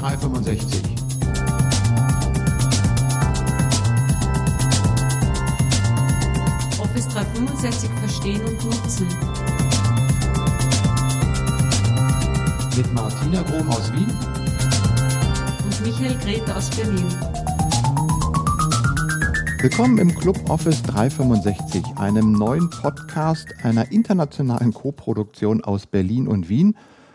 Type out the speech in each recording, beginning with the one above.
365. Office 365 verstehen und nutzen. Mit Martina Grom aus Wien Und Michael Grete aus Berlin. Willkommen im Club Office 365, einem neuen Podcast einer internationalen Koproduktion aus Berlin und Wien.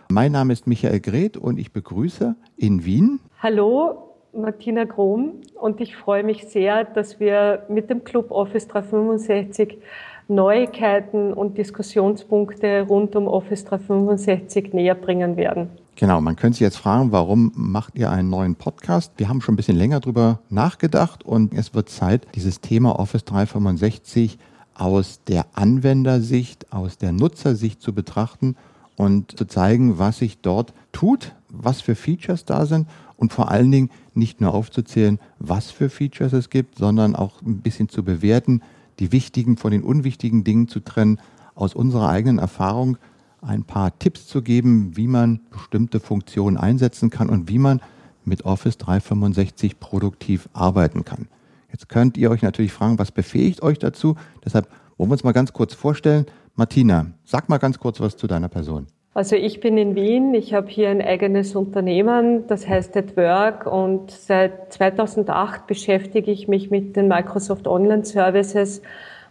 Mein Name ist Michael Greth und ich begrüße in Wien Hallo, Martina Grom und ich freue mich sehr, dass wir mit dem Club Office 365 Neuigkeiten und Diskussionspunkte rund um Office 365 näher bringen werden. Genau, man könnte sich jetzt fragen, warum macht ihr einen neuen Podcast? Wir haben schon ein bisschen länger drüber nachgedacht und es wird Zeit, dieses Thema Office 365 aus der Anwendersicht, aus der Nutzersicht zu betrachten und zu zeigen, was sich dort tut, was für Features da sind und vor allen Dingen nicht nur aufzuzählen, was für Features es gibt, sondern auch ein bisschen zu bewerten, die wichtigen von den unwichtigen Dingen zu trennen, aus unserer eigenen Erfahrung ein paar Tipps zu geben, wie man bestimmte Funktionen einsetzen kann und wie man mit Office 365 produktiv arbeiten kann. Jetzt könnt ihr euch natürlich fragen, was befähigt euch dazu? Deshalb wollen wir uns mal ganz kurz vorstellen. Martina, sag mal ganz kurz was zu deiner Person. Also ich bin in Wien, ich habe hier ein eigenes Unternehmen, das heißt at Work und seit 2008 beschäftige ich mich mit den Microsoft Online Services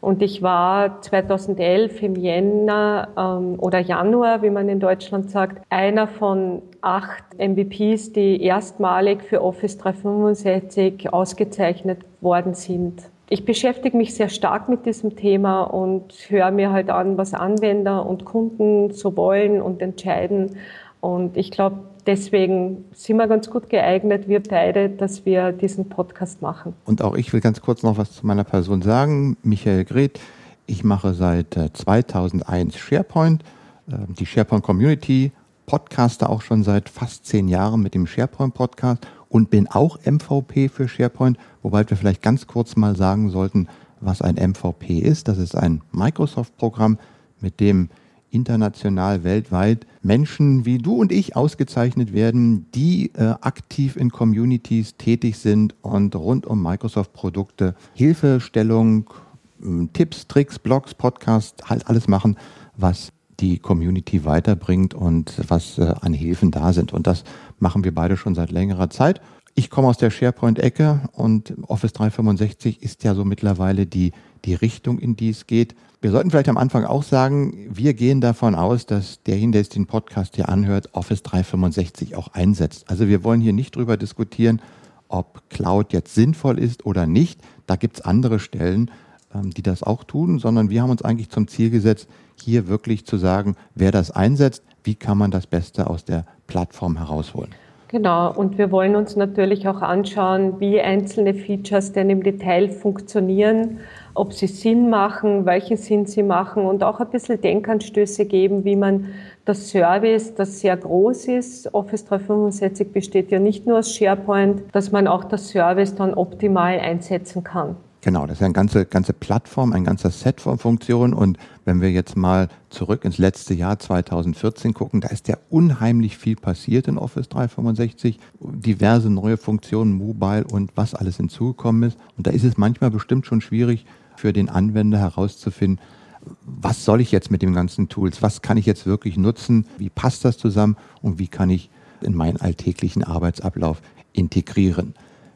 und ich war 2011 im Jänner ähm, oder Januar, wie man in Deutschland sagt, einer von acht MVPs, die erstmalig für Office 365 ausgezeichnet worden sind. Ich beschäftige mich sehr stark mit diesem Thema und höre mir halt an, was Anwender und Kunden so wollen und entscheiden. Und ich glaube, deswegen sind wir ganz gut geeignet, wir beide, dass wir diesen Podcast machen. Und auch ich will ganz kurz noch was zu meiner Person sagen. Michael Greth, ich mache seit äh, 2001 SharePoint, äh, die SharePoint Community, podcaste auch schon seit fast zehn Jahren mit dem SharePoint Podcast und bin auch MVP für SharePoint, wobei wir vielleicht ganz kurz mal sagen sollten, was ein MVP ist. Das ist ein Microsoft-Programm, mit dem international, weltweit Menschen wie du und ich ausgezeichnet werden, die äh, aktiv in Communities tätig sind und rund um Microsoft-Produkte Hilfestellung, Tipps, Tricks, Blogs, Podcasts, halt alles machen, was die Community weiterbringt und was äh, an Hilfen da sind. Und das machen wir beide schon seit längerer Zeit. Ich komme aus der SharePoint-Ecke und Office 365 ist ja so mittlerweile die, die Richtung, in die es geht. Wir sollten vielleicht am Anfang auch sagen, wir gehen davon aus, dass derjenige, der jetzt den Podcast hier anhört, Office 365 auch einsetzt. Also wir wollen hier nicht drüber diskutieren, ob Cloud jetzt sinnvoll ist oder nicht. Da gibt es andere Stellen, ähm, die das auch tun, sondern wir haben uns eigentlich zum Ziel gesetzt, hier wirklich zu sagen, wer das einsetzt, wie kann man das Beste aus der Plattform herausholen. Genau, und wir wollen uns natürlich auch anschauen, wie einzelne Features denn im Detail funktionieren, ob sie Sinn machen, welchen Sinn sie machen und auch ein bisschen Denkanstöße geben, wie man das Service, das sehr groß ist, Office 365 besteht ja nicht nur aus SharePoint, dass man auch das Service dann optimal einsetzen kann. Genau, das ist eine ganze, ganze Plattform, ein ganzer Set von Funktionen. Und wenn wir jetzt mal zurück ins letzte Jahr 2014 gucken, da ist ja unheimlich viel passiert in Office 365. Diverse neue Funktionen, Mobile und was alles hinzugekommen ist. Und da ist es manchmal bestimmt schon schwierig für den Anwender herauszufinden, was soll ich jetzt mit den ganzen Tools? Was kann ich jetzt wirklich nutzen? Wie passt das zusammen? Und wie kann ich in meinen alltäglichen Arbeitsablauf integrieren?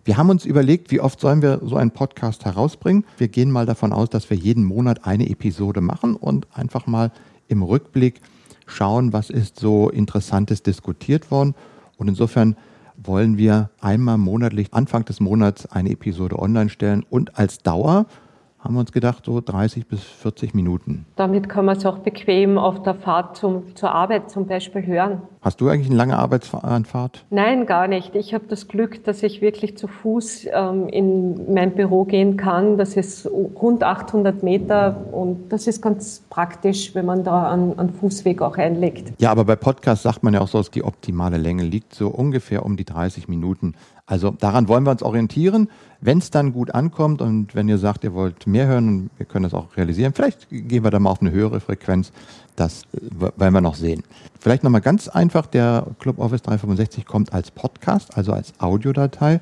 Wir haben uns überlegt, wie oft sollen wir so einen Podcast herausbringen. Wir gehen mal davon aus, dass wir jeden Monat eine Episode machen und einfach mal im Rückblick schauen, was ist so Interessantes diskutiert worden. Und insofern wollen wir einmal monatlich, Anfang des Monats, eine Episode online stellen und als Dauer haben wir uns gedacht, so 30 bis 40 Minuten. Damit kann man es auch bequem auf der Fahrt zum, zur Arbeit zum Beispiel hören. Hast du eigentlich eine lange Arbeitsfahrt? Nein, gar nicht. Ich habe das Glück, dass ich wirklich zu Fuß ähm, in mein Büro gehen kann. Das ist rund 800 Meter und das ist ganz praktisch, wenn man da einen, einen Fußweg auch einlegt. Ja, aber bei Podcasts sagt man ja auch so, dass die optimale Länge liegt so ungefähr um die 30 Minuten. Also daran wollen wir uns orientieren. Wenn es dann gut ankommt und wenn ihr sagt, ihr wollt mehr hören und wir können das auch realisieren, vielleicht gehen wir da mal auf eine höhere Frequenz. Das äh, werden wir noch sehen. Vielleicht nochmal ganz einfach einfach, der Club Office 365 kommt als Podcast, also als Audiodatei.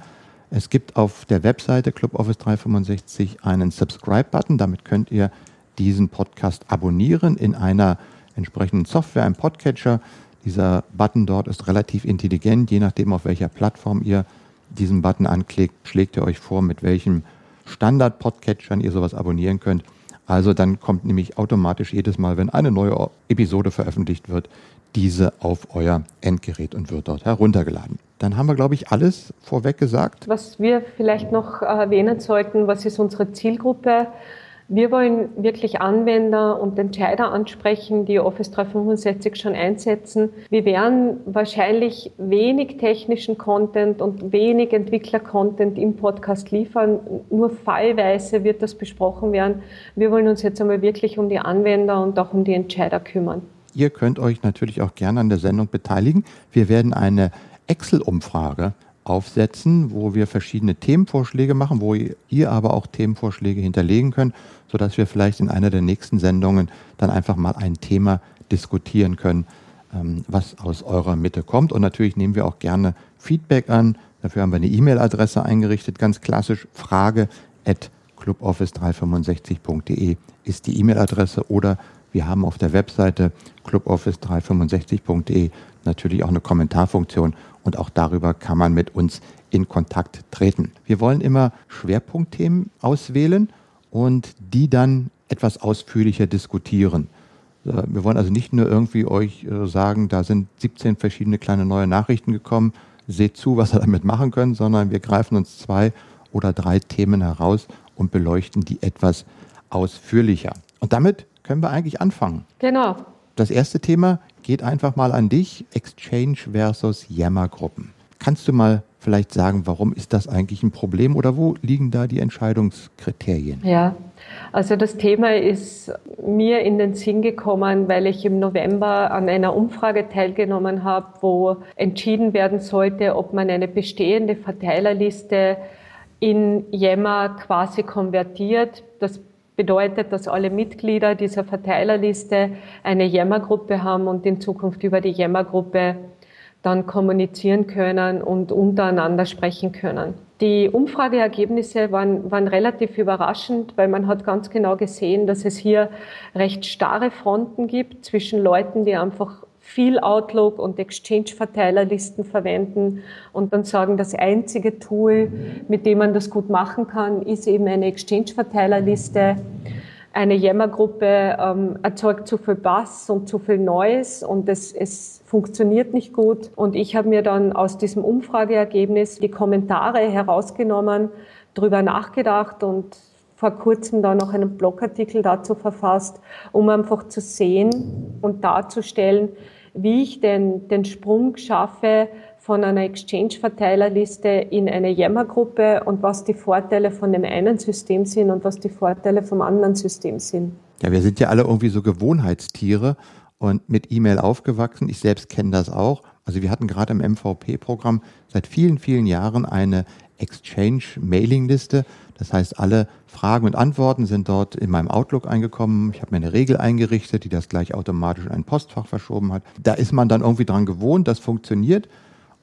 Es gibt auf der Webseite Club Office 365 einen Subscribe-Button. Damit könnt ihr diesen Podcast abonnieren in einer entsprechenden Software, einem Podcatcher. Dieser Button dort ist relativ intelligent. Je nachdem, auf welcher Plattform ihr diesen Button anklickt, schlägt er euch vor, mit welchem Standard-Podcatchern ihr sowas abonnieren könnt. Also dann kommt nämlich automatisch jedes Mal, wenn eine neue Episode veröffentlicht wird, diese auf euer Endgerät und wird dort heruntergeladen. Dann haben wir, glaube ich, alles vorweg gesagt. Was wir vielleicht noch erwähnen sollten, was ist unsere Zielgruppe? Wir wollen wirklich Anwender und Entscheider ansprechen, die Office 365 schon einsetzen. Wir werden wahrscheinlich wenig technischen Content und wenig Entwickler-Content im Podcast liefern. Nur fallweise wird das besprochen werden. Wir wollen uns jetzt einmal wirklich um die Anwender und auch um die Entscheider kümmern. Ihr könnt euch natürlich auch gerne an der Sendung beteiligen. Wir werden eine Excel-Umfrage aufsetzen, wo wir verschiedene Themenvorschläge machen, wo ihr aber auch Themenvorschläge hinterlegen könnt, sodass wir vielleicht in einer der nächsten Sendungen dann einfach mal ein Thema diskutieren können, ähm, was aus eurer Mitte kommt. Und natürlich nehmen wir auch gerne Feedback an. Dafür haben wir eine E-Mail-Adresse eingerichtet, ganz klassisch frage at cluboffice365.de ist die E-Mail-Adresse oder wir haben auf der Webseite cluboffice365.de natürlich auch eine Kommentarfunktion und auch darüber kann man mit uns in Kontakt treten. Wir wollen immer Schwerpunktthemen auswählen und die dann etwas ausführlicher diskutieren. Äh, wir wollen also nicht nur irgendwie euch äh, sagen, da sind 17 verschiedene kleine neue Nachrichten gekommen, seht zu, was ihr damit machen könnt, sondern wir greifen uns zwei oder drei Themen heraus und beleuchten die etwas ausführlicher. Und damit können wir eigentlich anfangen. Genau. Das erste Thema geht einfach mal an dich, Exchange versus Yammer-Gruppen. Kannst du mal vielleicht sagen, warum ist das eigentlich ein Problem oder wo liegen da die Entscheidungskriterien? Ja, also das Thema ist mir in den Sinn gekommen, weil ich im November an einer Umfrage teilgenommen habe, wo entschieden werden sollte, ob man eine bestehende Verteilerliste in Yammer quasi konvertiert. Das bedeutet, dass alle Mitglieder dieser Verteilerliste eine Yammer-Gruppe haben und in Zukunft über die Yammer-Gruppe dann kommunizieren können und untereinander sprechen können. Die Umfrageergebnisse waren, waren relativ überraschend, weil man hat ganz genau gesehen, dass es hier recht starre Fronten gibt zwischen Leuten, die einfach viel Outlook und Exchange-Verteilerlisten verwenden und dann sagen, das einzige Tool, mit dem man das gut machen kann, ist eben eine Exchange-Verteilerliste. Eine Yammer-Gruppe ähm, erzeugt zu viel Bass und zu viel Noise und es, es funktioniert nicht gut. Und ich habe mir dann aus diesem Umfrageergebnis die Kommentare herausgenommen, darüber nachgedacht und vor kurzem da noch einen Blogartikel dazu verfasst, um einfach zu sehen und darzustellen, wie ich den, den Sprung schaffe von einer Exchange-Verteilerliste in eine Yammer-Gruppe und was die Vorteile von dem einen System sind und was die Vorteile vom anderen System sind. Ja, wir sind ja alle irgendwie so Gewohnheitstiere und mit E-Mail aufgewachsen. Ich selbst kenne das auch. Also wir hatten gerade im MVP-Programm seit vielen, vielen Jahren eine Exchange-Mailing-Liste. Das heißt, alle Fragen und Antworten sind dort in meinem Outlook eingekommen. Ich habe mir eine Regel eingerichtet, die das gleich automatisch in ein Postfach verschoben hat. Da ist man dann irgendwie dran gewohnt, das funktioniert.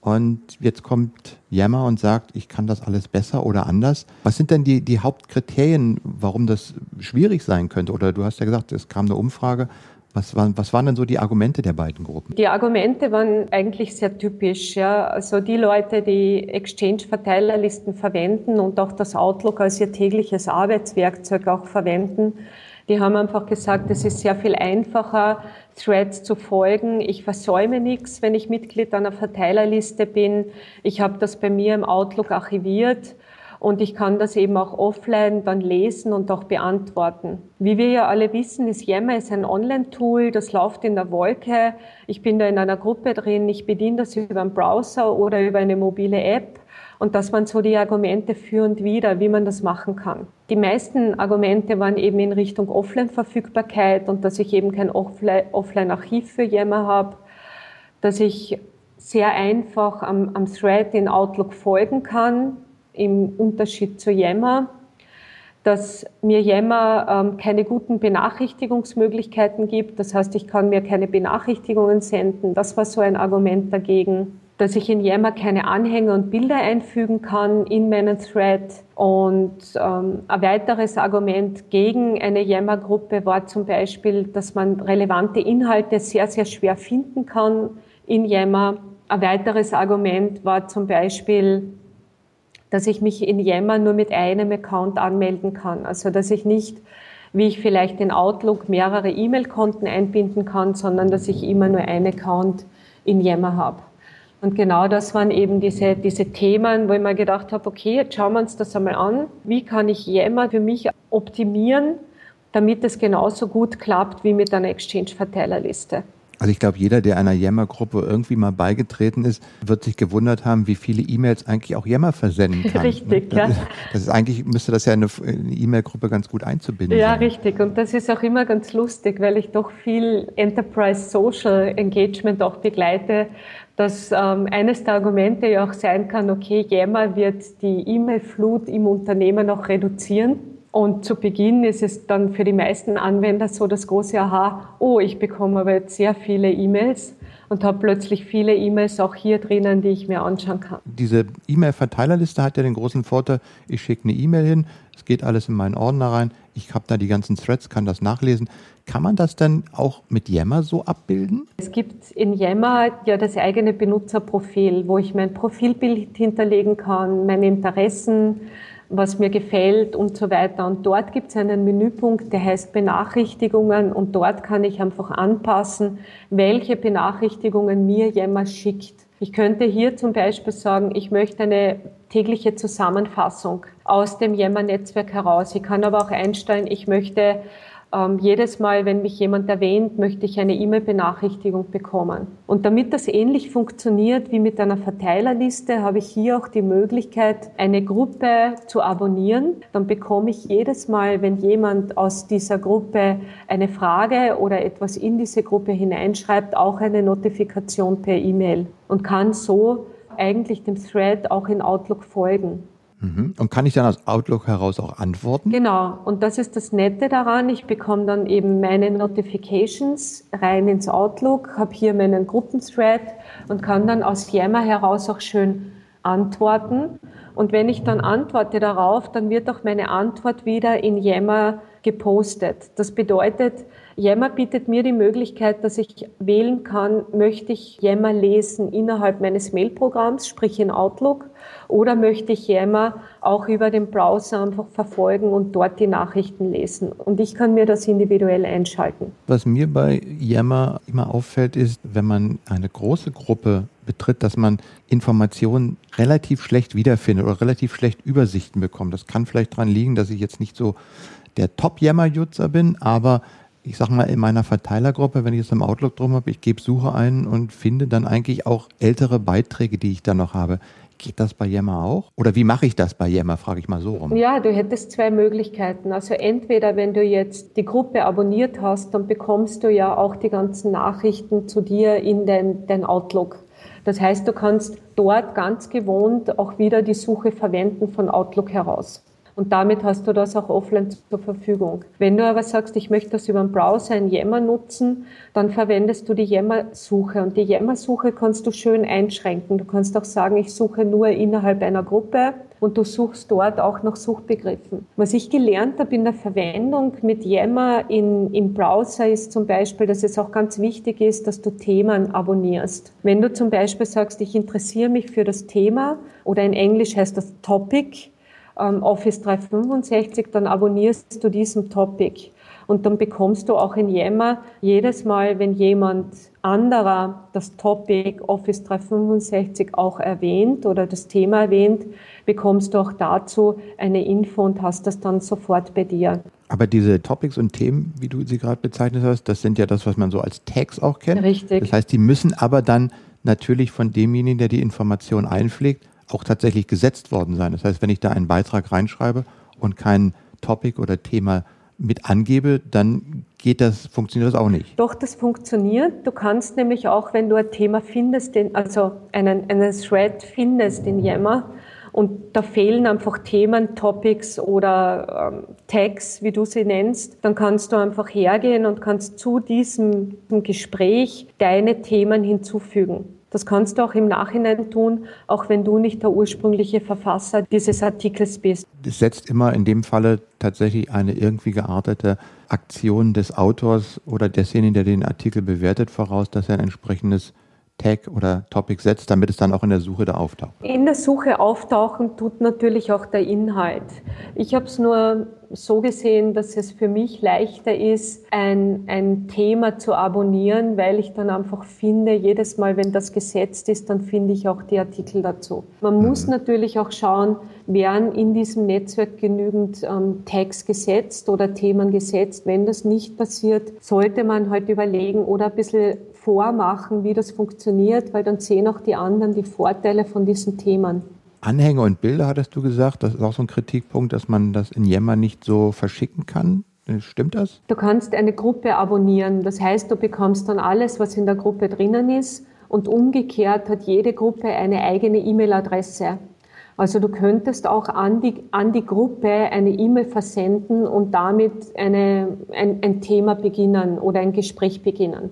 Und jetzt kommt Yammer und sagt, ich kann das alles besser oder anders. Was sind denn die, die Hauptkriterien, warum das schwierig sein könnte? Oder du hast ja gesagt, es kam eine Umfrage. Was waren, was waren denn so die Argumente der beiden Gruppen? Die Argumente waren eigentlich sehr typisch. Ja. Also die Leute, die Exchange-Verteilerlisten verwenden und auch das Outlook als ihr tägliches Arbeitswerkzeug auch verwenden, die haben einfach gesagt, es ist sehr viel einfacher, Threads zu folgen. Ich versäume nichts, wenn ich Mitglied einer Verteilerliste bin. Ich habe das bei mir im Outlook archiviert und ich kann das eben auch offline dann lesen und auch beantworten. Wie wir ja alle wissen, ist Yammer ist ein Online-Tool, das läuft in der Wolke. Ich bin da in einer Gruppe drin, ich bediene das über einen Browser oder über eine mobile App. Und das waren so die Argumente für und wider, wie man das machen kann. Die meisten Argumente waren eben in Richtung Offline-Verfügbarkeit und dass ich eben kein Offline-Archiv für Yammer habe, dass ich sehr einfach am, am Thread in Outlook folgen kann, im Unterschied zu Yammer, dass mir Yammer ähm, keine guten Benachrichtigungsmöglichkeiten gibt. Das heißt, ich kann mir keine Benachrichtigungen senden. Das war so ein Argument dagegen. Dass ich in Yammer keine Anhänge und Bilder einfügen kann in meinen Thread. Und ähm, ein weiteres Argument gegen eine Yammer-Gruppe war zum Beispiel, dass man relevante Inhalte sehr, sehr schwer finden kann in Yammer. Ein weiteres Argument war zum Beispiel, dass ich mich in Yammer nur mit einem Account anmelden kann. Also dass ich nicht, wie ich vielleicht in Outlook mehrere E-Mail-Konten einbinden kann, sondern dass ich immer nur einen Account in Yammer habe. Und genau das waren eben diese, diese Themen, wo ich mir gedacht habe, okay, jetzt schauen wir uns das einmal an. Wie kann ich Yammer für mich optimieren, damit es genauso gut klappt wie mit einer Exchange-Verteilerliste? Also ich glaube, jeder, der einer Yammer-Gruppe irgendwie mal beigetreten ist, wird sich gewundert haben, wie viele E-Mails eigentlich auch Yammer versenden kann. Richtig, das ja. Ist, das ist eigentlich, müsste das ja eine E-Mail-Gruppe ganz gut einzubinden. Ja, sein. richtig. Und das ist auch immer ganz lustig, weil ich doch viel Enterprise Social Engagement auch begleite, dass ähm, eines der Argumente ja auch sein kann, okay, Yammer wird die E-Mail-Flut im Unternehmen auch reduzieren. Und zu Beginn ist es dann für die meisten Anwender so das große Aha, oh, ich bekomme aber jetzt sehr viele E-Mails und habe plötzlich viele E-Mails auch hier drinnen, die ich mir anschauen kann. Diese E-Mail-Verteilerliste hat ja den großen Vorteil, ich schicke eine E-Mail hin, es geht alles in meinen Ordner rein, ich habe da die ganzen Threads, kann das nachlesen. Kann man das denn auch mit Yammer so abbilden? Es gibt in Yammer ja das eigene Benutzerprofil, wo ich mein Profilbild hinterlegen kann, meine Interessen, was mir gefällt und so weiter. Und dort gibt es einen Menüpunkt, der heißt Benachrichtigungen und dort kann ich einfach anpassen, welche Benachrichtigungen mir jemand schickt. Ich könnte hier zum Beispiel sagen, ich möchte eine tägliche Zusammenfassung aus dem Yammer-Netzwerk heraus. Ich kann aber auch einstellen, ich möchte ähm, jedes Mal, wenn mich jemand erwähnt, möchte ich eine E-Mail-Benachrichtigung bekommen. Und damit das ähnlich funktioniert wie mit einer Verteilerliste, habe ich hier auch die Möglichkeit, eine Gruppe zu abonnieren. Dann bekomme ich jedes Mal, wenn jemand aus dieser Gruppe eine Frage oder etwas in diese Gruppe hineinschreibt, auch eine Notifikation per E-Mail und kann so eigentlich dem Thread auch in Outlook folgen. Mhm. Und kann ich dann aus Outlook heraus auch antworten? Genau, und das ist das Nette daran. Ich bekomme dann eben meine Notifications rein ins Outlook, habe hier meinen Gruppenthread und kann dann aus Yammer heraus auch schön antworten. Und wenn ich dann antworte darauf, dann wird auch meine Antwort wieder in Yammer gepostet. Das bedeutet, Yammer bietet mir die Möglichkeit, dass ich wählen kann, möchte ich Yammer lesen innerhalb meines Mailprogramms, sprich in Outlook, oder möchte ich Yammer auch über den Browser einfach verfolgen und dort die Nachrichten lesen. Und ich kann mir das individuell einschalten. Was mir bei Yammer immer auffällt, ist, wenn man eine große Gruppe betritt, dass man Informationen relativ schlecht wiederfindet oder relativ schlecht Übersichten bekommt. Das kann vielleicht daran liegen, dass ich jetzt nicht so der Top-Yammer-User bin, aber ich sag mal, in meiner Verteilergruppe, wenn ich es im Outlook drum habe, ich gebe Suche ein und finde dann eigentlich auch ältere Beiträge, die ich da noch habe. Geht das bei Yammer auch? Oder wie mache ich das bei Yammer, frage ich mal so rum. Ja, du hättest zwei Möglichkeiten. Also entweder, wenn du jetzt die Gruppe abonniert hast, dann bekommst du ja auch die ganzen Nachrichten zu dir in dein, dein Outlook. Das heißt, du kannst dort ganz gewohnt auch wieder die Suche verwenden von Outlook heraus. Und damit hast du das auch offline zur Verfügung. Wenn du aber sagst, ich möchte das über einen Browser in Yammer nutzen, dann verwendest du die Yammer-Suche. Und die Yammer-Suche kannst du schön einschränken. Du kannst auch sagen, ich suche nur innerhalb einer Gruppe und du suchst dort auch nach Suchbegriffen. Was ich gelernt habe in der Verwendung mit Yammer in, im Browser ist zum Beispiel, dass es auch ganz wichtig ist, dass du Themen abonnierst. Wenn du zum Beispiel sagst, ich interessiere mich für das Thema oder in Englisch heißt das Topic, Office 365, dann abonnierst du diesen Topic. Und dann bekommst du auch in Yammer jedes Mal, wenn jemand anderer das Topic Office 365 auch erwähnt oder das Thema erwähnt, bekommst du auch dazu eine Info und hast das dann sofort bei dir. Aber diese Topics und Themen, wie du sie gerade bezeichnet hast, das sind ja das, was man so als Tags auch kennt. Richtig. Das heißt, die müssen aber dann natürlich von demjenigen, der die Information einpflegt, auch tatsächlich gesetzt worden sein. Das heißt, wenn ich da einen Beitrag reinschreibe und kein Topic oder Thema mit angebe, dann geht das, funktioniert das auch nicht. Doch, das funktioniert. Du kannst nämlich auch, wenn du ein Thema findest, den, also einen, einen Thread findest in Yammer und da fehlen einfach Themen, Topics oder ähm, Tags, wie du sie nennst, dann kannst du einfach hergehen und kannst zu diesem Gespräch deine Themen hinzufügen. Das kannst du auch im Nachhinein tun, auch wenn du nicht der ursprüngliche Verfasser dieses Artikels bist. Es setzt immer in dem Falle tatsächlich eine irgendwie geartete Aktion des Autors oder desjenigen, der den Artikel bewertet, voraus, dass er ein entsprechendes Tag oder Topic setzt, damit es dann auch in der Suche da auftaucht? In der Suche auftauchen tut natürlich auch der Inhalt. Ich habe es nur so gesehen, dass es für mich leichter ist, ein, ein Thema zu abonnieren, weil ich dann einfach finde, jedes Mal, wenn das gesetzt ist, dann finde ich auch die Artikel dazu. Man mhm. muss natürlich auch schauen, werden in diesem Netzwerk genügend ähm, Tags gesetzt oder Themen gesetzt. Wenn das nicht passiert, sollte man halt überlegen oder ein bisschen vormachen, wie das funktioniert, weil dann sehen auch die anderen die Vorteile von diesen Themen. Anhänge und Bilder hattest du gesagt, das ist auch so ein Kritikpunkt, dass man das in Yammer nicht so verschicken kann. Stimmt das? Du kannst eine Gruppe abonnieren. Das heißt, du bekommst dann alles, was in der Gruppe drinnen ist. Und umgekehrt hat jede Gruppe eine eigene E-Mail-Adresse. Also du könntest auch an die, an die Gruppe eine E-Mail versenden und damit eine, ein, ein Thema beginnen oder ein Gespräch beginnen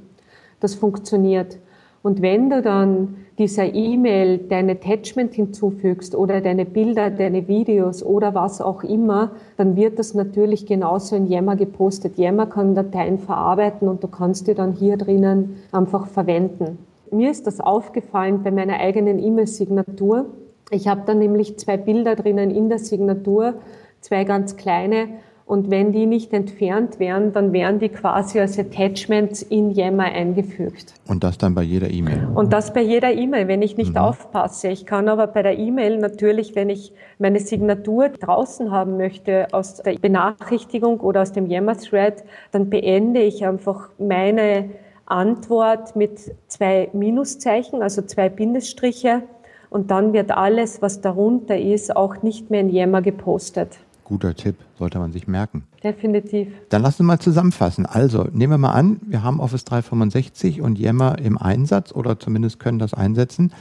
das funktioniert. Und wenn du dann dieser E-Mail dein Attachment hinzufügst oder deine Bilder, deine Videos oder was auch immer, dann wird das natürlich genauso in Yammer gepostet. Yammer kann Dateien verarbeiten und du kannst die dann hier drinnen einfach verwenden. Mir ist das aufgefallen bei meiner eigenen E-Mail-Signatur. Ich habe da nämlich zwei Bilder drinnen in der Signatur, zwei ganz kleine und wenn die nicht entfernt werden, dann werden die quasi als Attachments in Yammer eingefügt. Und das dann bei jeder E-Mail? Und das bei jeder E-Mail, wenn ich nicht mhm. aufpasse. Ich kann aber bei der E-Mail natürlich, wenn ich meine Signatur draußen haben möchte aus der Benachrichtigung oder aus dem Yammer-Thread, dann beende ich einfach meine Antwort mit zwei Minuszeichen, also zwei Bindesstriche. Und dann wird alles, was darunter ist, auch nicht mehr in Yammer gepostet. Guter Tipp, sollte man sich merken. Definitiv. Dann lass uns mal zusammenfassen. Also, nehmen wir mal an, wir haben Office 365 und Yammer im Einsatz oder zumindest können das einsetzen.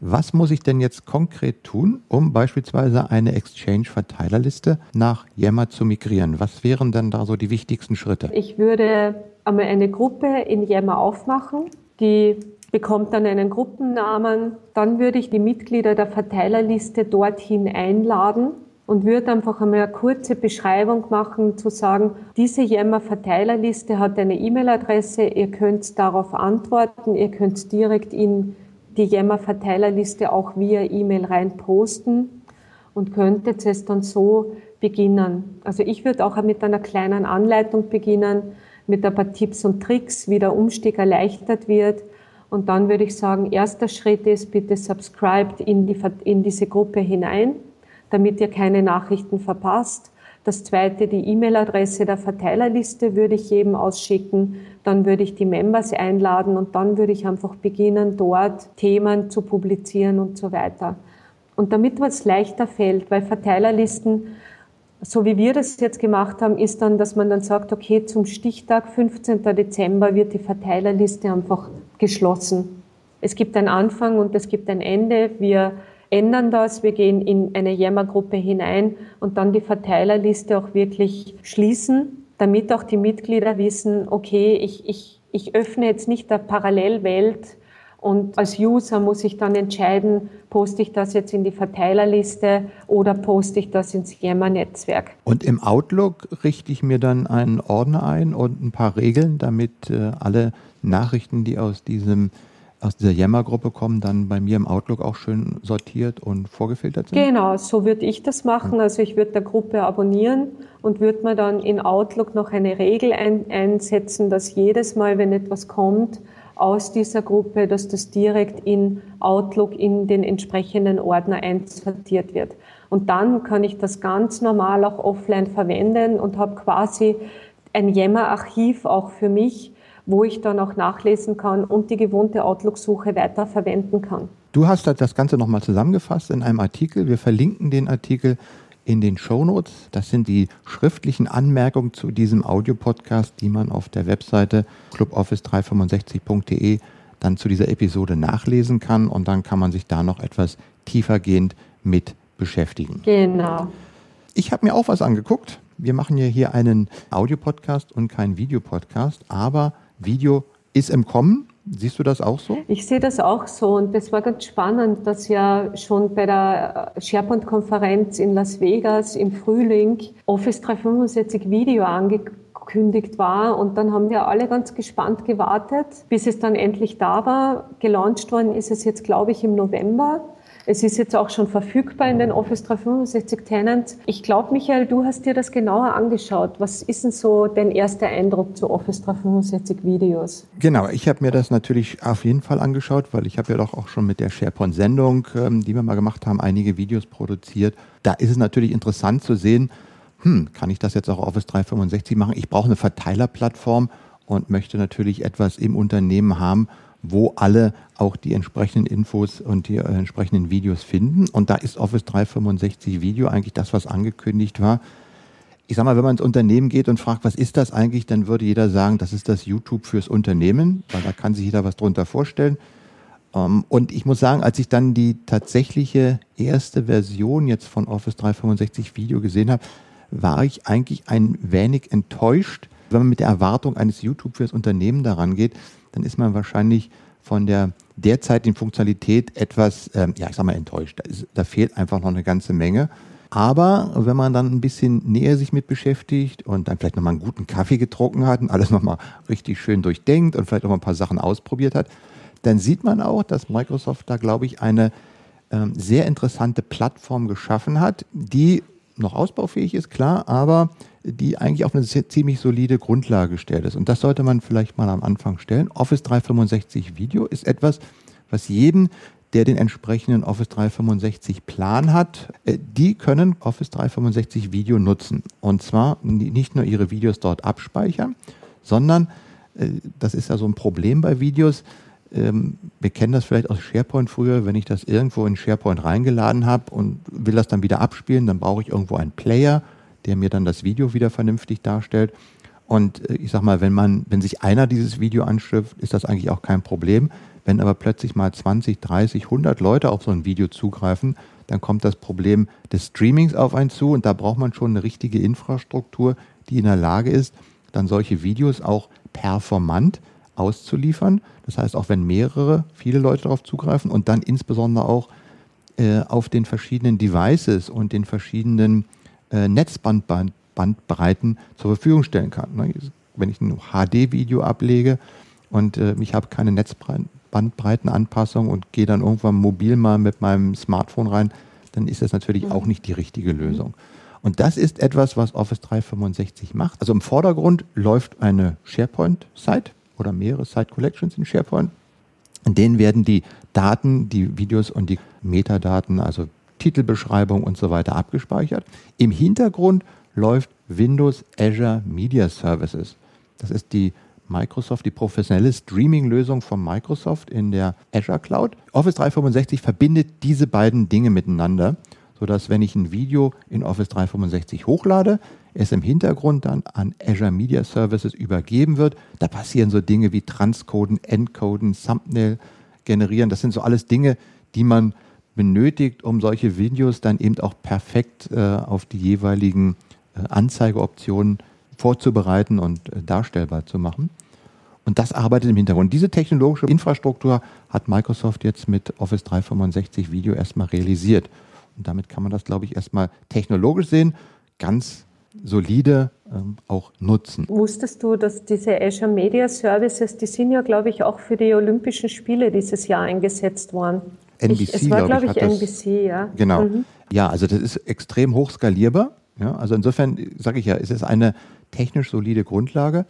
Was muss ich denn jetzt konkret tun, um beispielsweise eine Exchange-Verteilerliste nach Yammer zu migrieren? Was wären denn da so die wichtigsten Schritte? Ich würde einmal eine Gruppe in Yammer aufmachen, die bekommt dann einen Gruppennamen. Dann würde ich die Mitglieder der Verteilerliste dorthin einladen und würde einfach einmal eine kurze Beschreibung machen, zu sagen, diese Yammer-Verteilerliste hat eine E-Mail-Adresse, ihr könnt darauf antworten, ihr könnt direkt in die Yammer-Verteilerliste auch via E-Mail rein posten und könntet es dann so beginnen. Also ich würde auch mit einer kleinen Anleitung beginnen, mit ein paar Tipps und Tricks, wie der Umstieg erleichtert wird. Und dann würde ich sagen, erster Schritt ist bitte subscribed in, die, in diese Gruppe hinein damit ihr keine Nachrichten verpasst. Das zweite, die E-Mail-Adresse der Verteilerliste würde ich jedem ausschicken. Dann würde ich die Members einladen und dann würde ich einfach beginnen, dort Themen zu publizieren und so weiter. Und damit es leichter fällt, weil Verteilerlisten, so wie wir das jetzt gemacht haben, ist dann, dass man dann sagt, okay, zum Stichtag 15. Dezember wird die Verteilerliste einfach geschlossen. Es gibt einen Anfang und es gibt ein Ende. Wir ändern das. Wir gehen in eine Yammer-Gruppe hinein und dann die Verteilerliste auch wirklich schließen, damit auch die Mitglieder wissen, okay, ich, ich, ich öffne jetzt nicht der Parallelwelt und als User muss ich dann entscheiden, poste ich das jetzt in die Verteilerliste oder poste ich das ins Yammer-Netzwerk. Und im Outlook richte ich mir dann einen Ordner ein und ein paar Regeln, damit äh, alle Nachrichten, die aus diesem aus dieser Yammer-Gruppe kommen, dann bei mir im Outlook auch schön sortiert und vorgefiltert sind? Genau, so würde ich das machen. Also ich würde der Gruppe abonnieren und würde mir dann in Outlook noch eine Regel ein, einsetzen, dass jedes Mal, wenn etwas kommt aus dieser Gruppe, dass das direkt in Outlook in den entsprechenden Ordner einsortiert wird. Und dann kann ich das ganz normal auch offline verwenden und habe quasi ein Yammer-Archiv auch für mich, wo ich dann auch nachlesen kann und die gewohnte Outlook-Suche weiterverwenden kann. Du hast das Ganze nochmal zusammengefasst in einem Artikel. Wir verlinken den Artikel in den Show Notes. Das sind die schriftlichen Anmerkungen zu diesem Audiopodcast, die man auf der Webseite cluboffice365.de dann zu dieser Episode nachlesen kann und dann kann man sich da noch etwas tiefergehend mit beschäftigen. Genau. Ich habe mir auch was angeguckt. Wir machen ja hier einen Audiopodcast und keinen Videopodcast, aber Video ist im Kommen. Siehst du das auch so? Ich sehe das auch so und das war ganz spannend, dass ja schon bei der SharePoint-Konferenz in Las Vegas im Frühling Office 365 Video angekündigt war und dann haben wir alle ganz gespannt gewartet, bis es dann endlich da war. Gelauncht worden ist es jetzt, glaube ich, im November. Es ist jetzt auch schon verfügbar in den Office 365 Tenants. Ich glaube, Michael, du hast dir das genauer angeschaut. Was ist denn so dein erster Eindruck zu Office 365 Videos? Genau, ich habe mir das natürlich auf jeden Fall angeschaut, weil ich habe ja doch auch schon mit der SharePoint-Sendung, ähm, die wir mal gemacht haben, einige Videos produziert. Da ist es natürlich interessant zu sehen, hm, kann ich das jetzt auch Office 365 machen? Ich brauche eine Verteilerplattform und möchte natürlich etwas im Unternehmen haben, wo alle auch die entsprechenden Infos und die äh, entsprechenden Videos finden. Und da ist Office 365 Video eigentlich das, was angekündigt war. Ich sag mal, wenn man ins Unternehmen geht und fragt, was ist das eigentlich, dann würde jeder sagen, das ist das YouTube fürs Unternehmen, weil da kann sich jeder was drunter vorstellen. Ähm, und ich muss sagen, als ich dann die tatsächliche erste Version jetzt von Office 365 Video gesehen habe, war ich eigentlich ein wenig enttäuscht, wenn man mit der Erwartung eines YouTube fürs Unternehmen daran geht, dann ist man wahrscheinlich von der derzeitigen Funktionalität etwas, ähm, ja, ich sag mal, enttäuscht. Da, ist, da fehlt einfach noch eine ganze Menge. Aber wenn man dann ein bisschen näher sich mit beschäftigt und dann vielleicht nochmal einen guten Kaffee getrunken hat und alles nochmal richtig schön durchdenkt und vielleicht auch mal ein paar Sachen ausprobiert hat, dann sieht man auch, dass Microsoft da, glaube ich, eine ähm, sehr interessante Plattform geschaffen hat, die noch ausbaufähig ist, klar, aber die eigentlich auf eine ziemlich solide Grundlage gestellt ist. Und das sollte man vielleicht mal am Anfang stellen. Office 365 Video ist etwas, was jeden, der den entsprechenden Office 365 Plan hat, äh, die können Office 365 Video nutzen. Und zwar nicht nur ihre Videos dort abspeichern, sondern, äh, das ist ja so ein Problem bei Videos, wir kennen das vielleicht aus SharePoint früher, wenn ich das irgendwo in SharePoint reingeladen habe und will das dann wieder abspielen, dann brauche ich irgendwo einen Player, der mir dann das Video wieder vernünftig darstellt. Und äh, ich sag mal, wenn man, wenn sich einer dieses Video anschrift, ist das eigentlich auch kein Problem. Wenn aber plötzlich mal 20, 30, 100 Leute auf so ein Video zugreifen, dann kommt das Problem des Streamings auf einen zu und da braucht man schon eine richtige Infrastruktur, die in der Lage ist, dann solche Videos auch performant auszuliefern. Das heißt, auch wenn mehrere, viele Leute darauf zugreifen und dann insbesondere auch äh, auf den verschiedenen Devices und den verschiedenen äh, Netzbandbreiten zur Verfügung stellen kann. Ne? Wenn ich ein HD-Video ablege und äh, ich habe keine Netzbandbreitenanpassung und gehe dann irgendwann mobil mal mit meinem Smartphone rein, dann ist das natürlich mhm. auch nicht die richtige Lösung. Und das ist etwas, was Office 365 macht. Also im Vordergrund läuft eine SharePoint-Site oder mehrere Site Collections in SharePoint. In denen werden die Daten, die Videos und die Metadaten, also Titelbeschreibung und so weiter abgespeichert. Im Hintergrund läuft Windows Azure Media Services. Das ist die Microsoft, die professionelle Streaming-Lösung von Microsoft in der Azure Cloud. Office 365 verbindet diese beiden Dinge miteinander, sodass wenn ich ein Video in Office 365 hochlade, es im Hintergrund dann an Azure Media Services übergeben wird. Da passieren so Dinge wie Transcoden, Encoden, Thumbnail generieren. Das sind so alles Dinge, die man benötigt, um solche Videos dann eben auch perfekt äh, auf die jeweiligen äh, Anzeigeoptionen vorzubereiten und äh, darstellbar zu machen. Und das arbeitet im Hintergrund. Diese technologische Infrastruktur hat Microsoft jetzt mit Office 365 Video erstmal realisiert. Und damit kann man das, glaube ich, erstmal technologisch sehen. Ganz solide ähm, auch nutzen. Wusstest du, dass diese Azure Media Services, die sind ja, glaube ich, auch für die Olympischen Spiele dieses Jahr eingesetzt worden? NBC, ich, es war, glaube ich, glaub ich NBC, ja. Genau. Mhm. Ja, also das ist extrem hoch skalierbar. Ja, also insofern sage ich ja, es ist eine technisch solide Grundlage.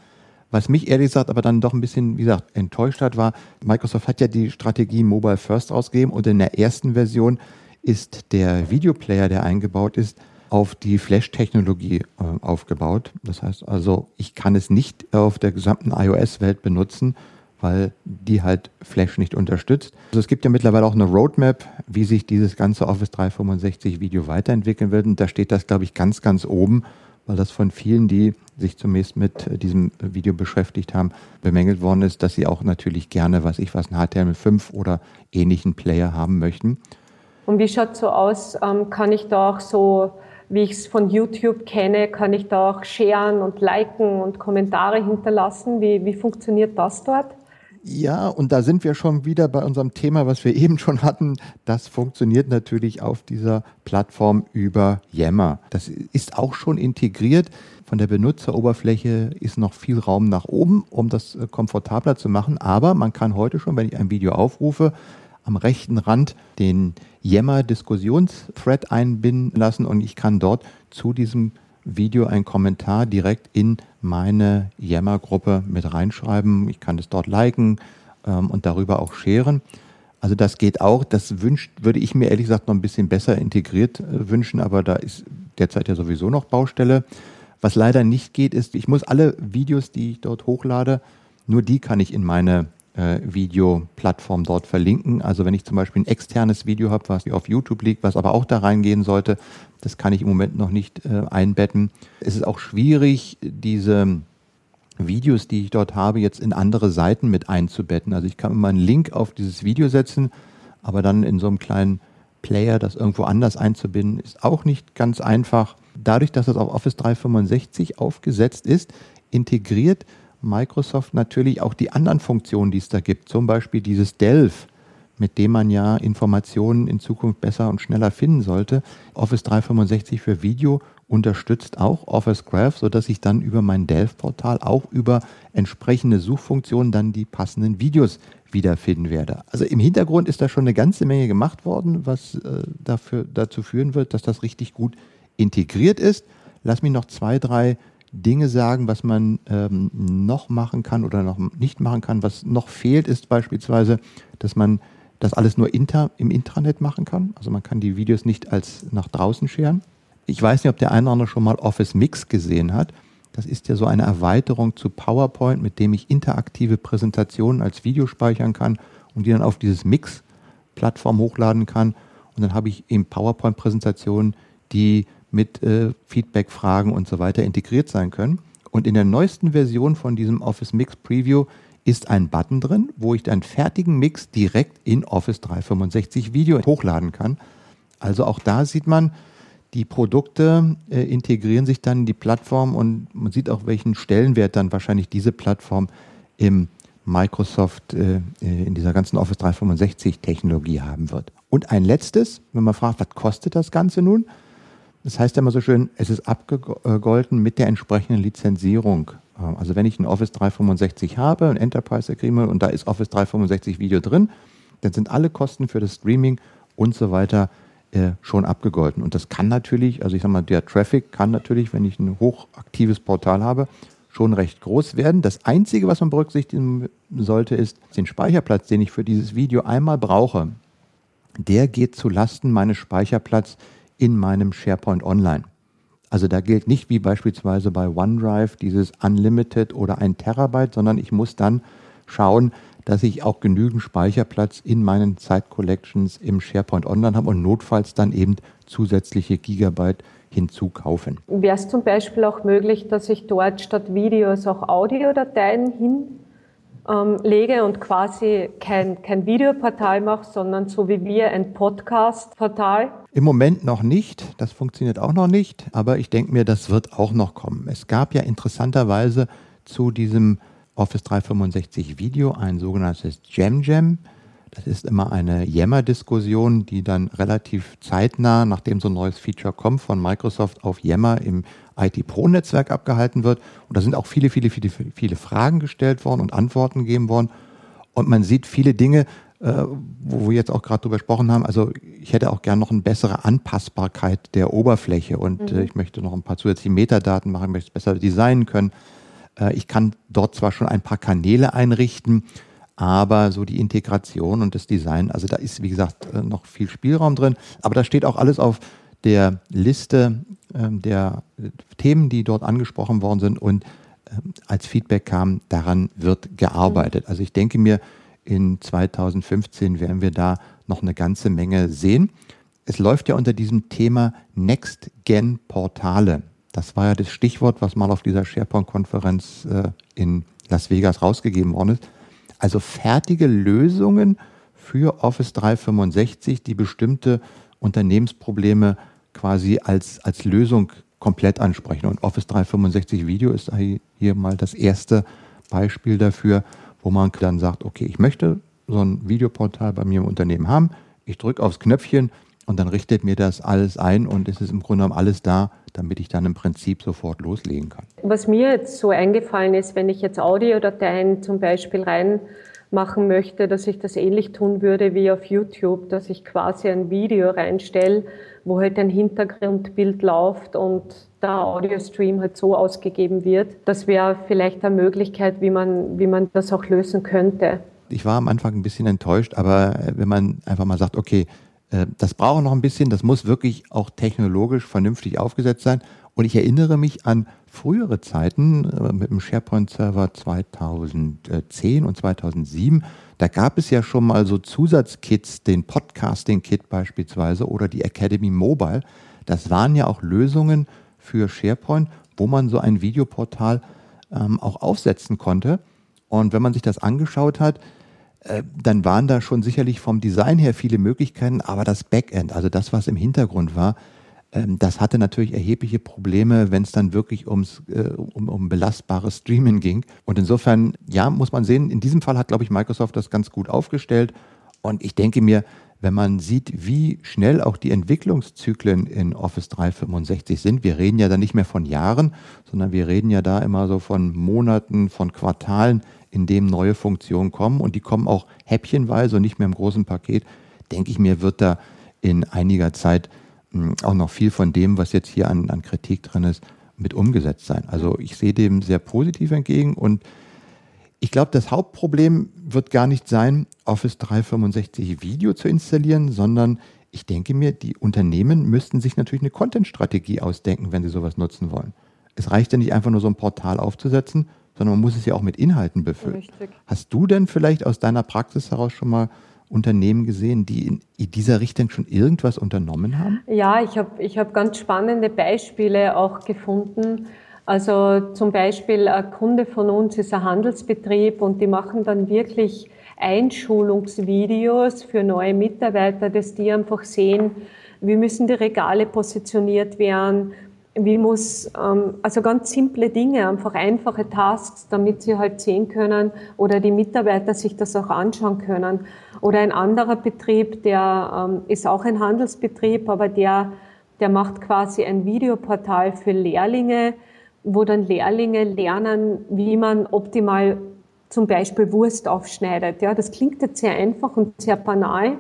Was mich ehrlich gesagt aber dann doch ein bisschen, wie gesagt, enttäuscht hat, war, Microsoft hat ja die Strategie Mobile First ausgegeben und in der ersten Version ist der Videoplayer, der eingebaut ist, auf die Flash-Technologie äh, aufgebaut. Das heißt also, ich kann es nicht auf der gesamten iOS-Welt benutzen, weil die halt Flash nicht unterstützt. Also es gibt ja mittlerweile auch eine Roadmap, wie sich dieses ganze Office 365 Video weiterentwickeln wird. Und da steht das, glaube ich, ganz, ganz oben, weil das von vielen, die sich zunächst mit diesem Video beschäftigt haben, bemängelt worden ist, dass sie auch natürlich gerne, was ich was, einen HTML5 oder ähnlichen Player haben möchten. Und wie schaut so aus? Ähm, kann ich da auch so, wie ich es von YouTube kenne, kann ich da auch sharen und liken und Kommentare hinterlassen? Wie, wie funktioniert das dort? Ja, und da sind wir schon wieder bei unserem Thema, was wir eben schon hatten. Das funktioniert natürlich auf dieser Plattform über Yammer. Das ist auch schon integriert. Von der Benutzeroberfläche ist noch viel Raum nach oben, um das äh, komfortabler zu machen. Aber man kann heute schon, wenn ich ein Video aufrufe, am rechten Rand den Yammer-Diskussionsthread einbinden lassen und ich kann dort zu diesem Video einen Kommentar direkt in meine Yammer-Gruppe mit reinschreiben. Ich kann es dort liken ähm, und darüber auch scheren. Also das geht auch. Das wünscht, würde ich mir ehrlich gesagt noch ein bisschen besser integriert äh, wünschen, aber da ist derzeit ja sowieso noch Baustelle. Was leider nicht geht, ist, ich muss alle Videos, die ich dort hochlade, nur die kann ich in meine äh, Videoplattform dort verlinken. Also wenn ich zum Beispiel ein externes Video habe, was auf YouTube liegt, was aber auch da reingehen sollte, das kann ich im Moment noch nicht äh, einbetten. Es ist auch schwierig, diese Videos, die ich dort habe, jetzt in andere Seiten mit einzubetten. Also ich kann immer einen Link auf dieses Video setzen, aber dann in so einem kleinen Player das irgendwo anders einzubinden, ist auch nicht ganz einfach. Dadurch, dass das auf Office 365 aufgesetzt ist, integriert Microsoft natürlich auch die anderen Funktionen, die es da gibt. Zum Beispiel dieses Delph, mit dem man ja Informationen in Zukunft besser und schneller finden sollte. Office 365 für Video unterstützt auch Office Graph, sodass ich dann über mein Delph-Portal auch über entsprechende Suchfunktionen dann die passenden Videos wiederfinden werde. Also im Hintergrund ist da schon eine ganze Menge gemacht worden, was äh, dafür, dazu führen wird, dass das richtig gut integriert ist. Lass mich noch zwei, drei Dinge sagen, was man ähm, noch machen kann oder noch nicht machen kann. Was noch fehlt, ist beispielsweise, dass man das alles nur inter, im Intranet machen kann. Also man kann die Videos nicht als nach draußen scheren. Ich weiß nicht, ob der eine oder andere schon mal Office Mix gesehen hat. Das ist ja so eine Erweiterung zu PowerPoint, mit dem ich interaktive Präsentationen als Video speichern kann und die dann auf dieses Mix-Plattform hochladen kann. Und dann habe ich eben PowerPoint-Präsentationen, die mit äh, Feedback, Fragen und so weiter integriert sein können. Und in der neuesten Version von diesem Office Mix Preview ist ein Button drin, wo ich einen fertigen Mix direkt in Office 365 Video hochladen kann. Also auch da sieht man, die Produkte äh, integrieren sich dann in die Plattform und man sieht auch, welchen Stellenwert dann wahrscheinlich diese Plattform im Microsoft äh, äh in dieser ganzen Office 365 Technologie haben wird. Und ein letztes, wenn man fragt, was kostet das Ganze nun? Das heißt ja immer so schön, es ist abgegolten mit der entsprechenden Lizenzierung. Ähm, also wenn ich ein Office 365 habe, ein Enterprise Agreement und da ist Office 365 Video drin, dann sind alle Kosten für das Streaming und so weiter äh, schon abgegolten. Und das kann natürlich, also ich sag mal, der Traffic kann natürlich, wenn ich ein hochaktives Portal habe, schon recht groß werden. Das Einzige, was man berücksichtigen sollte, ist den Speicherplatz, den ich für dieses Video einmal brauche. Der geht zu Lasten meines Speicherplatzes in meinem SharePoint Online. Also da gilt nicht wie beispielsweise bei OneDrive dieses Unlimited oder ein Terabyte, sondern ich muss dann schauen, dass ich auch genügend Speicherplatz in meinen Site Collections im SharePoint Online habe und notfalls dann eben zusätzliche Gigabyte hinzukaufen. Wäre es zum Beispiel auch möglich, dass ich dort statt Videos auch Audiodateien hin ähm, lege und quasi kein, kein Videoportal mache, sondern so wie wir ein Podcast-Portal? Im Moment noch nicht. Das funktioniert auch noch nicht. Aber ich denke mir, das wird auch noch kommen. Es gab ja interessanterweise zu diesem Office 365 Video ein sogenanntes Jam Jam. Das ist immer eine Yammer-Diskussion, die dann relativ zeitnah, nachdem so ein neues Feature kommt, von Microsoft auf Yammer im IT-Pro-Netzwerk abgehalten wird. Und da sind auch viele, viele, viele, viele Fragen gestellt worden und Antworten gegeben worden. Und man sieht viele Dinge, äh, wo wir jetzt auch gerade drüber gesprochen haben. Also ich hätte auch gern noch eine bessere Anpassbarkeit der Oberfläche und äh, mhm. äh, ich möchte noch ein paar zusätzliche Metadaten machen, möchte es besser designen können. Äh, ich kann dort zwar schon ein paar Kanäle einrichten, aber so die Integration und das Design, also da ist, wie gesagt, äh, noch viel Spielraum drin. Aber da steht auch alles auf der Liste ähm, der Themen, die dort angesprochen worden sind und ähm, als Feedback kam, daran wird gearbeitet. Also ich denke mir, in 2015 werden wir da noch eine ganze Menge sehen. Es läuft ja unter diesem Thema Next-Gen-Portale. Das war ja das Stichwort, was mal auf dieser SharePoint-Konferenz äh, in Las Vegas rausgegeben worden ist. Also fertige Lösungen für Office 365, die bestimmte Unternehmensprobleme quasi als, als Lösung komplett ansprechen. Und Office 365 Video ist hier mal das erste Beispiel dafür, wo man dann sagt, okay, ich möchte so ein Videoportal bei mir im Unternehmen haben. Ich drücke aufs Knöpfchen und dann richtet mir das alles ein und es ist im Grunde genommen alles da, damit ich dann im Prinzip sofort loslegen kann. Was mir jetzt so eingefallen ist, wenn ich jetzt Audiodateien zum Beispiel rein machen möchte, dass ich das ähnlich tun würde wie auf YouTube, dass ich quasi ein Video reinstelle, wo halt ein Hintergrundbild läuft und der Audiostream halt so ausgegeben wird. Das wäre vielleicht eine Möglichkeit, wie man, wie man das auch lösen könnte. Ich war am Anfang ein bisschen enttäuscht, aber wenn man einfach mal sagt, okay, das braucht noch ein bisschen, das muss wirklich auch technologisch vernünftig aufgesetzt sein. Und ich erinnere mich an frühere Zeiten äh, mit dem SharePoint-Server 2010 und 2007. Da gab es ja schon mal so Zusatzkits, den Podcasting-Kit beispielsweise oder die Academy Mobile. Das waren ja auch Lösungen für SharePoint, wo man so ein Videoportal ähm, auch aufsetzen konnte. Und wenn man sich das angeschaut hat, äh, dann waren da schon sicherlich vom Design her viele Möglichkeiten, aber das Backend, also das, was im Hintergrund war, ähm, das hatte natürlich erhebliche Probleme, wenn es dann wirklich ums, äh, um, um belastbares Streaming ging. Und insofern, ja, muss man sehen, in diesem Fall hat, glaube ich, Microsoft das ganz gut aufgestellt. Und ich denke mir, wenn man sieht, wie schnell auch die Entwicklungszyklen in Office 365 sind, wir reden ja da nicht mehr von Jahren, sondern wir reden ja da immer so von Monaten, von Quartalen, in dem neue Funktionen kommen. Und die kommen auch häppchenweise und nicht mehr im großen Paket, denke ich mir, wird da in einiger Zeit hm, auch noch viel von dem, was jetzt hier an, an Kritik drin ist, mit umgesetzt sein. Also ich sehe dem sehr positiv entgegen und ich glaube, das Hauptproblem wird gar nicht sein, Office 365 Video zu installieren, sondern ich denke mir, die Unternehmen müssten sich natürlich eine Content-Strategie ausdenken, wenn sie sowas nutzen wollen. Es reicht ja nicht einfach nur so ein Portal aufzusetzen, sondern man muss es ja auch mit Inhalten befüllen. Richtig. Hast du denn vielleicht aus deiner Praxis heraus schon mal Unternehmen gesehen, die in dieser Richtung schon irgendwas unternommen haben? Ja, ich habe ich hab ganz spannende Beispiele auch gefunden. Also zum Beispiel ein Kunde von uns ist ein Handelsbetrieb und die machen dann wirklich Einschulungsvideos für neue Mitarbeiter, dass die einfach sehen, wie müssen die Regale positioniert werden, wie muss, ähm, also ganz simple Dinge, einfach einfache Tasks, damit sie halt sehen können oder die Mitarbeiter sich das auch anschauen können. Oder ein anderer Betrieb, der ähm, ist auch ein Handelsbetrieb, aber der, der macht quasi ein Videoportal für Lehrlinge, wo dann Lehrlinge lernen, wie man optimal zum Beispiel Wurst aufschneidet. Ja, das klingt jetzt sehr einfach und sehr banal,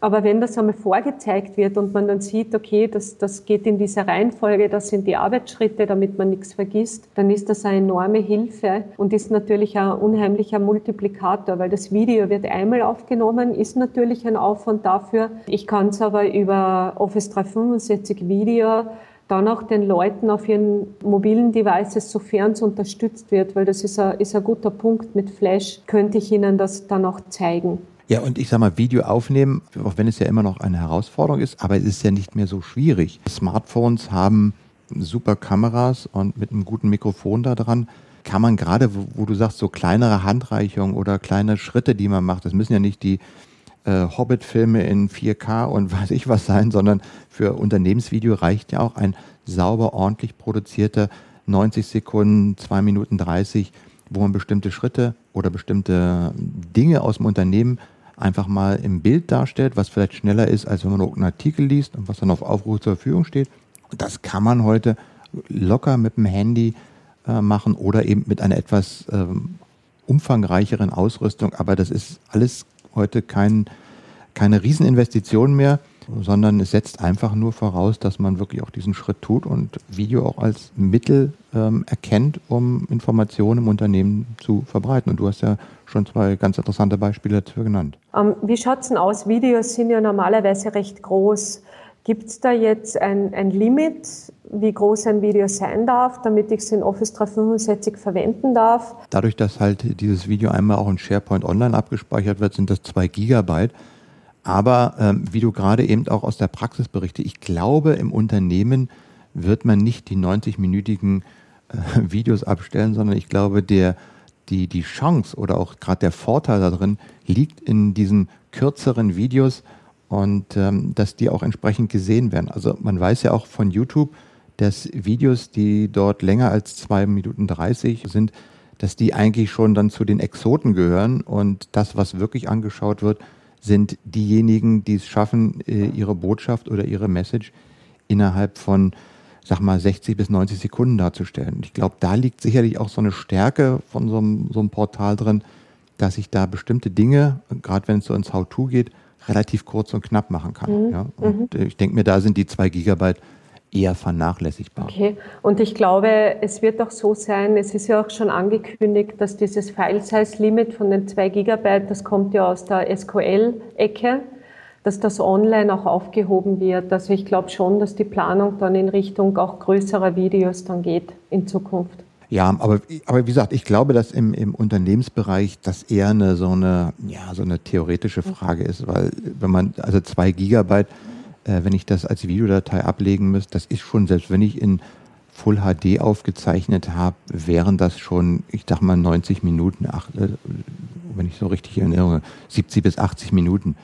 aber wenn das einmal vorgezeigt wird und man dann sieht, okay, das, das geht in dieser Reihenfolge, das sind die Arbeitsschritte, damit man nichts vergisst, dann ist das eine enorme Hilfe und ist natürlich ein unheimlicher Multiplikator, weil das Video wird einmal aufgenommen, ist natürlich ein Aufwand dafür. Ich kann es aber über Office 365 Video dann auch den Leuten auf ihren mobilen Devices, sofern es unterstützt wird, weil das ist ein, ist ein guter Punkt mit Flash, könnte ich Ihnen das dann auch zeigen. Ja, und ich sag mal, Video aufnehmen, auch wenn es ja immer noch eine Herausforderung ist, aber es ist ja nicht mehr so schwierig. Smartphones haben super Kameras und mit einem guten Mikrofon da dran kann man gerade, wo, wo du sagst, so kleinere Handreichungen oder kleine Schritte, die man macht, das müssen ja nicht die Hobbit-Filme in 4K und weiß ich was sein, sondern für Unternehmensvideo reicht ja auch ein sauber, ordentlich produzierter 90 Sekunden, 2 Minuten 30, wo man bestimmte Schritte oder bestimmte Dinge aus dem Unternehmen einfach mal im Bild darstellt, was vielleicht schneller ist, als wenn man einen Artikel liest und was dann auf Aufruf zur Verfügung steht. Und das kann man heute locker mit dem Handy äh, machen oder eben mit einer etwas ähm, umfangreicheren Ausrüstung. Aber das ist alles heute kein, keine Rieseninvestition mehr, sondern es setzt einfach nur voraus, dass man wirklich auch diesen Schritt tut und Video auch als Mittel ähm, erkennt, um Informationen im Unternehmen zu verbreiten. Und du hast ja schon zwei ganz interessante Beispiele dafür genannt. Ähm, wie schaut es denn aus? Videos sind ja normalerweise recht groß. Gibt es da jetzt ein, ein Limit, wie groß ein Video sein darf, damit ich es in Office 365 verwenden darf? Dadurch, dass halt dieses Video einmal auch in SharePoint Online abgespeichert wird, sind das zwei Gigabyte. Aber ähm, wie du gerade eben auch aus der Praxis berichte, ich glaube, im Unternehmen wird man nicht die 90-minütigen äh, Videos abstellen, sondern ich glaube, der die, die Chance oder auch gerade der Vorteil darin liegt in diesen kürzeren Videos und ähm, dass die auch entsprechend gesehen werden. Also man weiß ja auch von YouTube, dass Videos, die dort länger als zwei Minuten 30 sind, dass die eigentlich schon dann zu den Exoten gehören und das, was wirklich angeschaut wird, sind diejenigen, die es schaffen, äh, ihre Botschaft oder ihre Message innerhalb von, sag mal, 60 bis 90 Sekunden darzustellen. Und ich glaube, da liegt sicherlich auch so eine Stärke von so einem, so einem Portal drin, dass ich da bestimmte Dinge, gerade wenn es so ins How-To geht, relativ kurz und knapp machen kann. Mhm. Ja? Und mhm. ich denke mir, da sind die zwei Gigabyte eher vernachlässigbar. Okay, und ich glaube, es wird auch so sein, es ist ja auch schon angekündigt, dass dieses File-Size-Limit von den 2 Gigabyte, das kommt ja aus der SQL-Ecke, dass das online auch aufgehoben wird. Also ich glaube schon, dass die Planung dann in Richtung auch größerer Videos dann geht in Zukunft. Ja, aber, aber wie gesagt, ich glaube, dass im, im Unternehmensbereich das eher eine so eine, ja, so eine theoretische Frage ist, weil wenn man, also zwei Gigabyte, äh, wenn ich das als Videodatei ablegen müsste, das ist schon, selbst wenn ich in Full HD aufgezeichnet habe, wären das schon, ich dachte mal 90 Minuten, ach, äh, wenn ich so richtig erinnere, 70 bis 80 Minuten.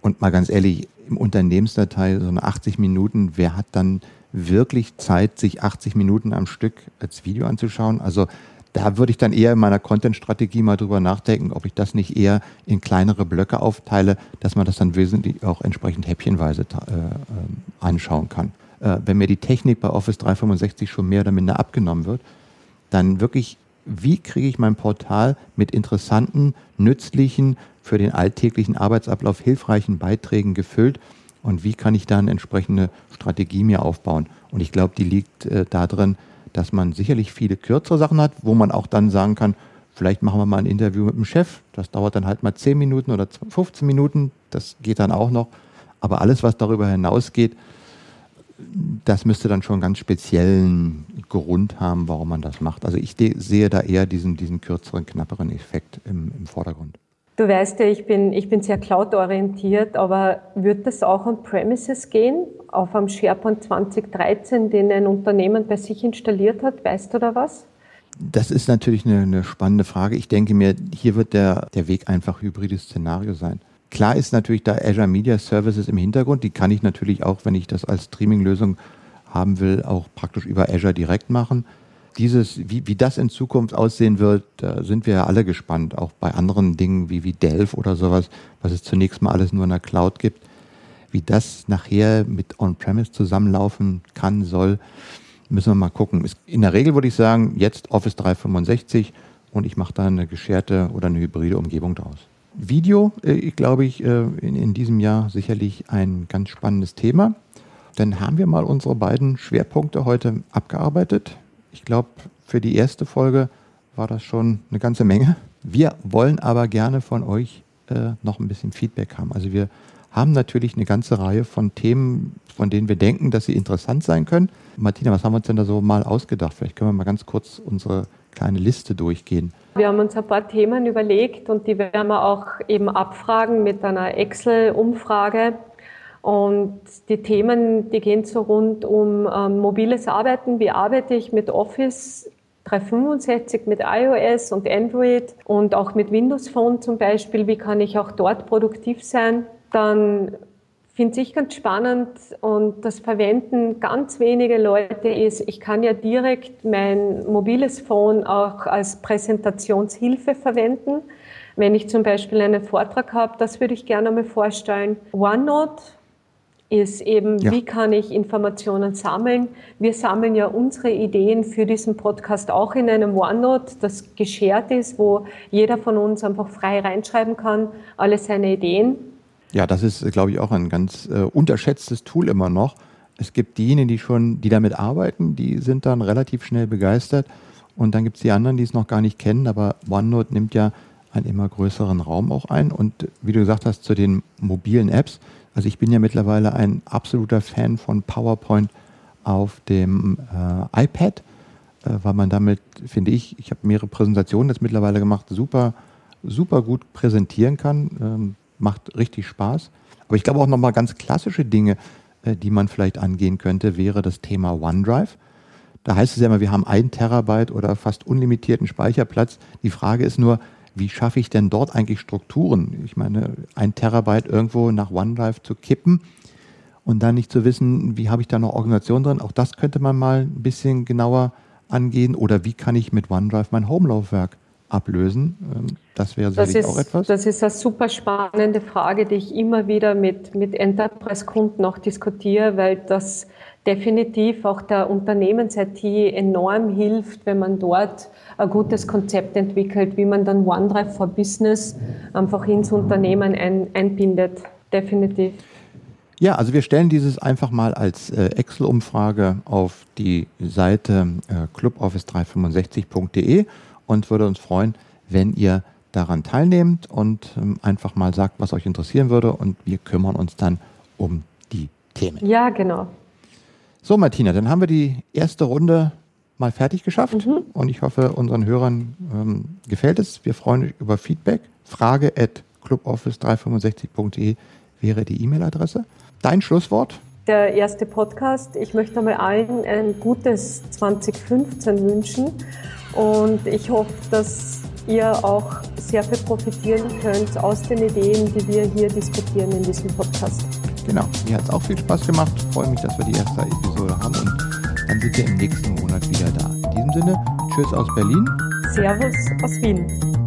Und mal ganz ehrlich, im Unternehmensdatei so eine 80 Minuten, wer hat dann wirklich Zeit, sich 80 Minuten am Stück als Video anzuschauen? Also da würde ich dann eher in meiner Content-Strategie mal drüber nachdenken, ob ich das nicht eher in kleinere Blöcke aufteile, dass man das dann wesentlich auch entsprechend häppchenweise äh, äh, anschauen kann. Äh, wenn mir die Technik bei Office 365 schon mehr oder minder abgenommen wird, dann wirklich, wie kriege ich mein Portal mit interessanten, nützlichen, für den alltäglichen Arbeitsablauf hilfreichen Beiträgen gefüllt und wie kann ich da eine entsprechende Strategie mir aufbauen. Und ich glaube, die liegt äh, darin, dass man sicherlich viele kürzere Sachen hat, wo man auch dann sagen kann, vielleicht machen wir mal ein Interview mit dem Chef. Das dauert dann halt mal 10 Minuten oder 15 Minuten. Das geht dann auch noch. Aber alles, was darüber hinausgeht, das müsste dann schon einen ganz speziellen Grund haben, warum man das macht. Also ich sehe da eher diesen, diesen kürzeren, knapperen Effekt im, im Vordergrund. Du weißt ja, ich bin, ich bin sehr cloud-orientiert, aber wird das auch on-premises gehen, auf einem SharePoint 2013, den ein Unternehmen bei sich installiert hat? Weißt du da was? Das ist natürlich eine, eine spannende Frage. Ich denke mir, hier wird der, der Weg einfach hybrides Szenario sein. Klar ist natürlich da Azure Media Services im Hintergrund. Die kann ich natürlich auch, wenn ich das als Streaming-Lösung haben will, auch praktisch über Azure direkt machen dieses, wie, wie das in Zukunft aussehen wird, da sind wir ja alle gespannt, auch bei anderen Dingen wie, wie Delph oder sowas, was es zunächst mal alles nur in der Cloud gibt. Wie das nachher mit On-Premise zusammenlaufen kann, soll, müssen wir mal gucken. In der Regel würde ich sagen, jetzt Office 365 und ich mache da eine gescherte oder eine hybride Umgebung draus. Video, äh, glaube ich, äh, in, in diesem Jahr sicherlich ein ganz spannendes Thema. Dann haben wir mal unsere beiden Schwerpunkte heute abgearbeitet. Ich glaube, für die erste Folge war das schon eine ganze Menge. Wir wollen aber gerne von euch äh, noch ein bisschen Feedback haben. Also wir haben natürlich eine ganze Reihe von Themen, von denen wir denken, dass sie interessant sein können. Martina, was haben wir uns denn da so mal ausgedacht? Vielleicht können wir mal ganz kurz unsere kleine Liste durchgehen. Wir haben uns ein paar Themen überlegt und die werden wir auch eben abfragen mit einer Excel-Umfrage. Und die Themen, die gehen so rund um ähm, mobiles Arbeiten. Wie arbeite ich mit Office 365, mit iOS und Android und auch mit Windows Phone zum Beispiel? Wie kann ich auch dort produktiv sein? Dann finde ich ganz spannend und das verwenden ganz wenige Leute ist, ich kann ja direkt mein mobiles Phone auch als Präsentationshilfe verwenden. Wenn ich zum Beispiel einen Vortrag habe, das würde ich gerne mal vorstellen. OneNote ist eben, ja. wie kann ich Informationen sammeln. Wir sammeln ja unsere Ideen für diesen Podcast auch in einem OneNote, das geshared ist, wo jeder von uns einfach frei reinschreiben kann, alle seine Ideen. Ja, das ist, glaube ich, auch ein ganz äh, unterschätztes Tool immer noch. Es gibt diejenigen, die schon, die damit arbeiten, die sind dann relativ schnell begeistert. Und dann gibt es die anderen, die es noch gar nicht kennen. Aber OneNote nimmt ja einen immer größeren Raum auch ein. Und wie du gesagt hast, zu den mobilen Apps, also ich bin ja mittlerweile ein absoluter Fan von PowerPoint auf dem äh, iPad, äh, weil man damit, finde ich, ich habe mehrere Präsentationen jetzt mittlerweile gemacht, super, super gut präsentieren kann, ähm, macht richtig Spaß. Aber ich glaube auch nochmal ganz klassische Dinge, äh, die man vielleicht angehen könnte, wäre das Thema OneDrive. Da heißt es ja immer, wir haben ein Terabyte oder fast unlimitierten Speicherplatz. Die Frage ist nur, wie schaffe ich denn dort eigentlich Strukturen? Ich meine, ein Terabyte irgendwo nach OneDrive zu kippen und dann nicht zu wissen, wie habe ich da noch Organisation drin, auch das könnte man mal ein bisschen genauer angehen. Oder wie kann ich mit OneDrive mein Home-Laufwerk ablösen? Ähm, das wäre sicherlich ist, auch etwas. Das ist eine super spannende Frage, die ich immer wieder mit, mit Enterprise-Kunden auch diskutiere, weil das definitiv auch der Unternehmens-IT enorm hilft, wenn man dort ein gutes Konzept entwickelt, wie man dann OneDrive for Business einfach ins Unternehmen ein, einbindet. Definitiv. Ja, also wir stellen dieses einfach mal als äh, Excel-Umfrage auf die Seite äh, cluboffice365.de und würde uns freuen, wenn ihr daran teilnehmt und ähm, einfach mal sagt, was euch interessieren würde und wir kümmern uns dann um die Themen. Ja, genau. So, Martina, dann haben wir die erste Runde mal fertig geschafft mhm. und ich hoffe, unseren Hörern ähm, gefällt es. Wir freuen uns über Feedback. Frage at cluboffice365.de wäre die E-Mail-Adresse. Dein Schlusswort? Der erste Podcast. Ich möchte mal allen ein gutes 2015 wünschen und ich hoffe, dass ihr auch sehr viel profitieren könnt aus den Ideen, die wir hier diskutieren in diesem Podcast. Genau, mir hat es auch viel Spaß gemacht. Freue mich, dass wir die erste Episode haben und dann sind wir im nächsten Monat wieder da. In diesem Sinne, tschüss aus Berlin. Servus aus Wien.